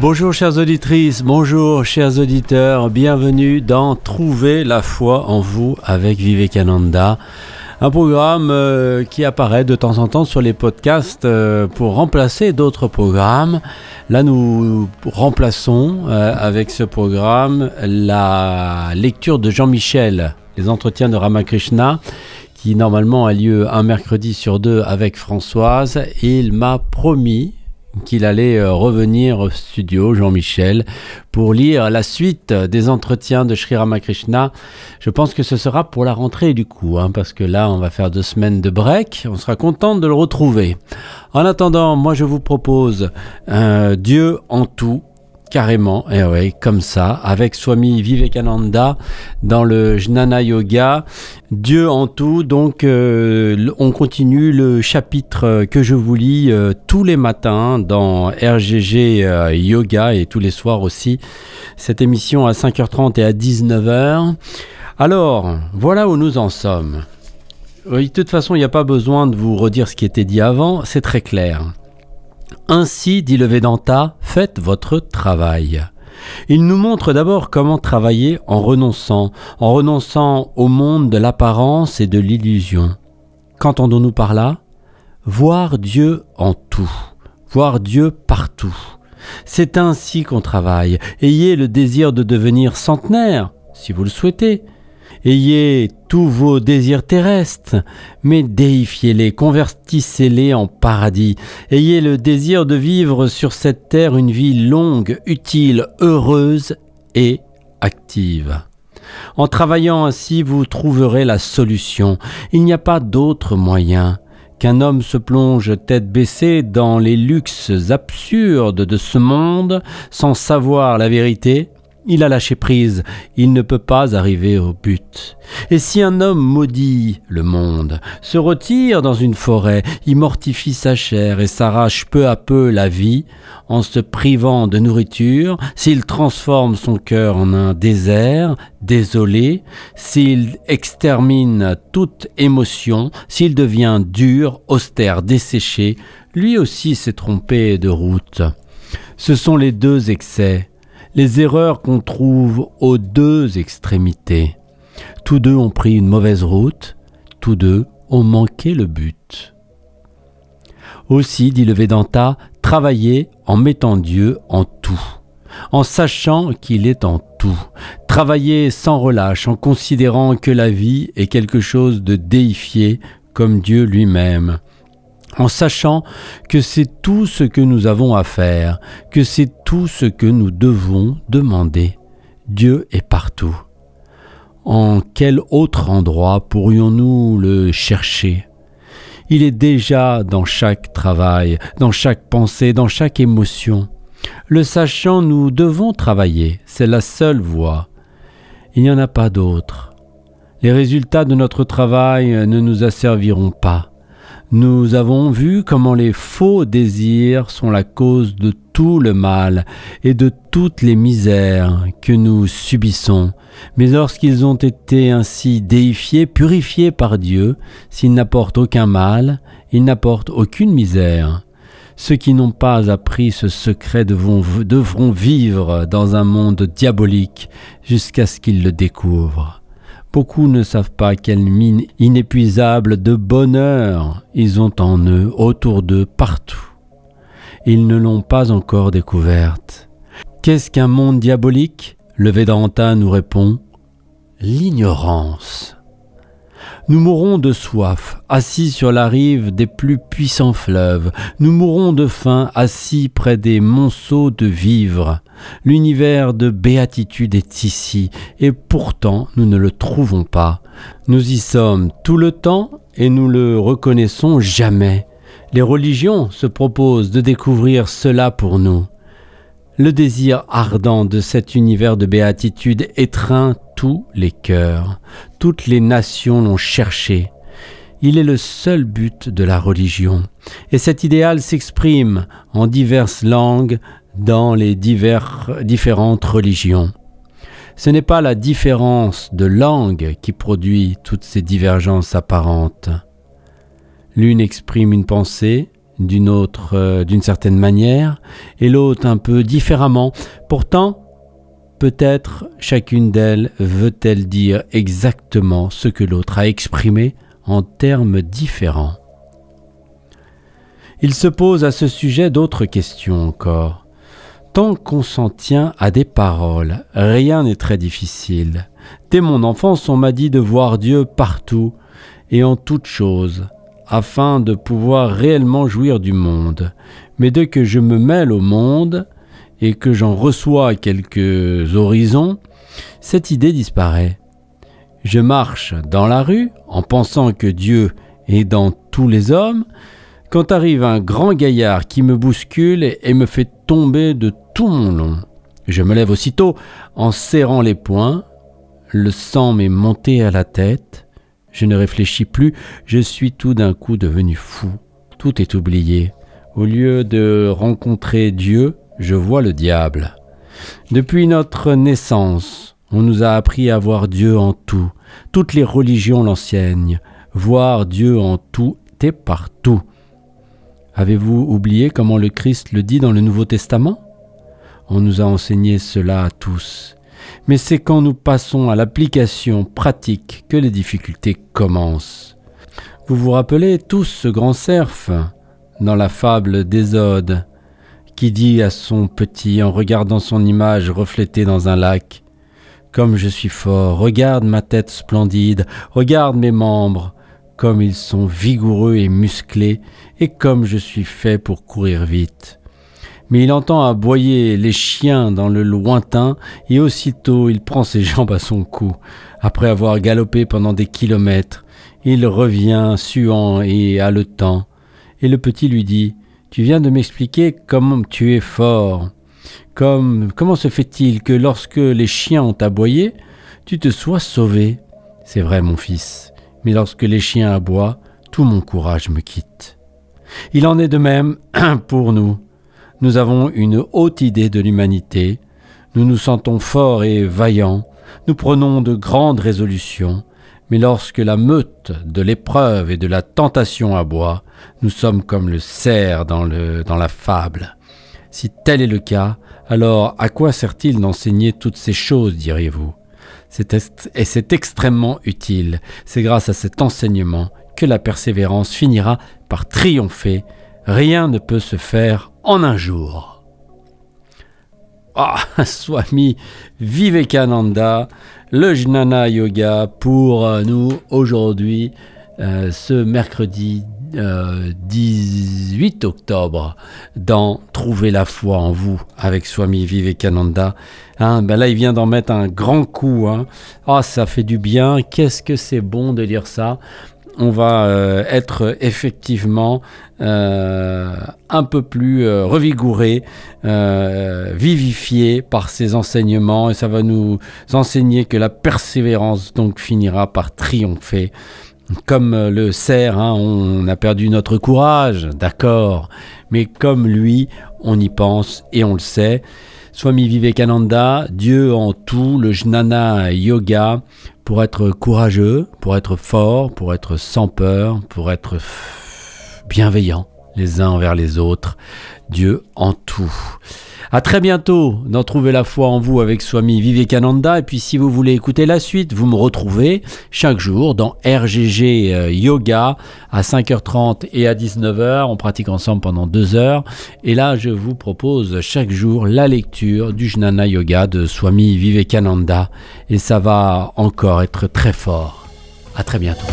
Bonjour chères auditrices, bonjour chers auditeurs, bienvenue dans Trouver la foi en vous avec Vivekananda. Un programme euh, qui apparaît de temps en temps sur les podcasts euh, pour remplacer d'autres programmes. Là, nous remplaçons euh, avec ce programme la lecture de Jean-Michel, les entretiens de Ramakrishna, qui normalement a lieu un mercredi sur deux avec Françoise. il m'a promis qu'il allait euh, revenir au studio, Jean-Michel, pour lire la suite des entretiens de Sri Ramakrishna. Je pense que ce sera pour la rentrée du coup, hein, parce que là, on va faire deux semaines de break. On sera content de le retrouver. En attendant, moi, je vous propose un Dieu en tout Carrément, et eh comme ça, avec Swami Vivekananda dans le Jnana Yoga, Dieu en tout. Donc, euh, on continue le chapitre que je vous lis euh, tous les matins dans RGG euh, Yoga et tous les soirs aussi. Cette émission à 5h30 et à 19h. Alors, voilà où nous en sommes. Oui, de toute façon, il n'y a pas besoin de vous redire ce qui était dit avant, c'est très clair. Ainsi, dit le Vedanta, faites votre travail. Il nous montre d'abord comment travailler en renonçant, en renonçant au monde de l'apparence et de l'illusion. Qu'entendons-nous par là? Voir Dieu en tout, voir Dieu partout. C'est ainsi qu'on travaille. Ayez le désir de devenir centenaire, si vous le souhaitez. Ayez tous vos désirs terrestres, mais déifiez-les, convertissez-les en paradis. Ayez le désir de vivre sur cette terre une vie longue, utile, heureuse et active. En travaillant ainsi, vous trouverez la solution. Il n'y a pas d'autre moyen qu'un homme se plonge tête baissée dans les luxes absurdes de ce monde sans savoir la vérité il a lâché prise, il ne peut pas arriver au but. Et si un homme maudit le monde, se retire dans une forêt, y mortifie sa chair et s'arrache peu à peu la vie, en se privant de nourriture, s'il transforme son cœur en un désert, désolé, s'il extermine toute émotion, s'il devient dur, austère, desséché, lui aussi s'est trompé de route. Ce sont les deux excès les erreurs qu'on trouve aux deux extrémités. Tous deux ont pris une mauvaise route, tous deux ont manqué le but. Aussi, dit le Vedanta, travaillez en mettant Dieu en tout, en sachant qu'il est en tout. Travaillez sans relâche, en considérant que la vie est quelque chose de déifié comme Dieu lui-même en sachant que c'est tout ce que nous avons à faire, que c'est tout ce que nous devons demander. Dieu est partout. En quel autre endroit pourrions-nous le chercher? Il est déjà dans chaque travail, dans chaque pensée, dans chaque émotion. Le sachant, nous devons travailler, c'est la seule voie. Il n'y en a pas d'autre. Les résultats de notre travail ne nous asserviront pas. Nous avons vu comment les faux désirs sont la cause de tout le mal et de toutes les misères que nous subissons. Mais lorsqu'ils ont été ainsi déifiés, purifiés par Dieu, s'ils n'apportent aucun mal, ils n'apportent aucune misère. Ceux qui n'ont pas appris ce secret devront, vivre dans un monde diabolique jusqu'à ce qu'ils le découvrent. Beaucoup ne savent pas quelle mine inépuisable de bonheur ils ont en eux, autour d'eux, partout. Ils ne l'ont pas encore découverte. Qu'est-ce qu'un monde diabolique? Le Vedanta nous répond l'ignorance. Nous mourrons de soif, assis sur la rive des plus puissants fleuves. Nous mourrons de faim, assis près des monceaux de vivres. L'univers de béatitude est ici, et pourtant nous ne le trouvons pas. Nous y sommes tout le temps, et nous le reconnaissons jamais. Les religions se proposent de découvrir cela pour nous. Le désir ardent de cet univers de béatitude étreint tous les cœurs. Toutes les nations l'ont cherché. Il est le seul but de la religion. Et cet idéal s'exprime en diverses langues dans les différentes religions. Ce n'est pas la différence de langue qui produit toutes ces divergences apparentes. L'une exprime une pensée, d'une autre, euh, d'une certaine manière, et l'autre un peu différemment. Pourtant, peut-être chacune d'elles veut-elle dire exactement ce que l'autre a exprimé en termes différents. Il se pose à ce sujet d'autres questions encore. Tant qu'on s'en tient à des paroles, rien n'est très difficile. Dès mon enfance, on m'a dit de voir Dieu partout et en toutes choses, afin de pouvoir réellement jouir du monde. Mais dès que je me mêle au monde et que j'en reçois quelques horizons, cette idée disparaît. Je marche dans la rue en pensant que Dieu est dans tous les hommes, quand arrive un grand gaillard qui me bouscule et me fait tomber de tout mon long. Je me lève aussitôt en serrant les poings, le sang m'est monté à la tête, je ne réfléchis plus, je suis tout d'un coup devenu fou, tout est oublié. Au lieu de rencontrer Dieu, je vois le diable. Depuis notre naissance, on nous a appris à voir Dieu en tout. Toutes les religions l'enseignent. Voir Dieu en tout et partout. Avez-vous oublié comment le Christ le dit dans le Nouveau Testament? On nous a enseigné cela à tous. Mais c'est quand nous passons à l'application pratique que les difficultés commencent. Vous vous rappelez tous ce grand cerf dans la fable d'Ésode qui dit à son petit en regardant son image reflétée dans un lac Comme je suis fort, regarde ma tête splendide, regarde mes membres, comme ils sont vigoureux et musclés, et comme je suis fait pour courir vite. Mais il entend aboyer les chiens dans le lointain, et aussitôt il prend ses jambes à son cou. Après avoir galopé pendant des kilomètres, il revient suant et haletant, et le petit lui dit Tu viens de m'expliquer comment tu es fort. Comme, comment se fait-il que lorsque les chiens ont aboyé, tu te sois sauvé C'est vrai, mon fils mais lorsque les chiens aboient, tout mon courage me quitte. Il en est de même pour nous. Nous avons une haute idée de l'humanité, nous nous sentons forts et vaillants, nous prenons de grandes résolutions, mais lorsque la meute de l'épreuve et de la tentation aboie, nous sommes comme le cerf dans, dans la fable. Si tel est le cas, alors à quoi sert-il d'enseigner toutes ces choses, diriez-vous? Et c'est extrêmement utile. C'est grâce à cet enseignement que la persévérance finira par triompher. Rien ne peut se faire en un jour. Ah, Swami Vivekananda, le Jnana Yoga pour nous aujourd'hui, euh, ce mercredi 18 euh, octobre dans Trouver la foi en vous avec Swami Vivekananda. Hein, ben là, il vient d'en mettre un grand coup. Hein. Ah, ça fait du bien. Qu'est-ce que c'est bon de lire ça on va euh, être effectivement euh, un peu plus revigouré, vivifié par ces enseignements. Et ça va nous enseigner que la persévérance donc finira par triompher. Comme euh, le cerf, hein, on a perdu notre courage, d'accord, mais comme lui, on y pense et on le sait. Swami Vivekananda, Dieu en tout, le jnana yoga, pour être courageux, pour être fort, pour être sans peur, pour être bienveillant les uns envers les autres. Dieu en tout. À très bientôt dans Trouver la foi en vous avec Swami Vivekananda. Et puis si vous voulez écouter la suite, vous me retrouvez chaque jour dans RGG euh, Yoga à 5h30 et à 19h. On pratique ensemble pendant deux heures. Et là, je vous propose chaque jour la lecture du Jnana Yoga de Swami Vivekananda. Et ça va encore être très fort. À très bientôt.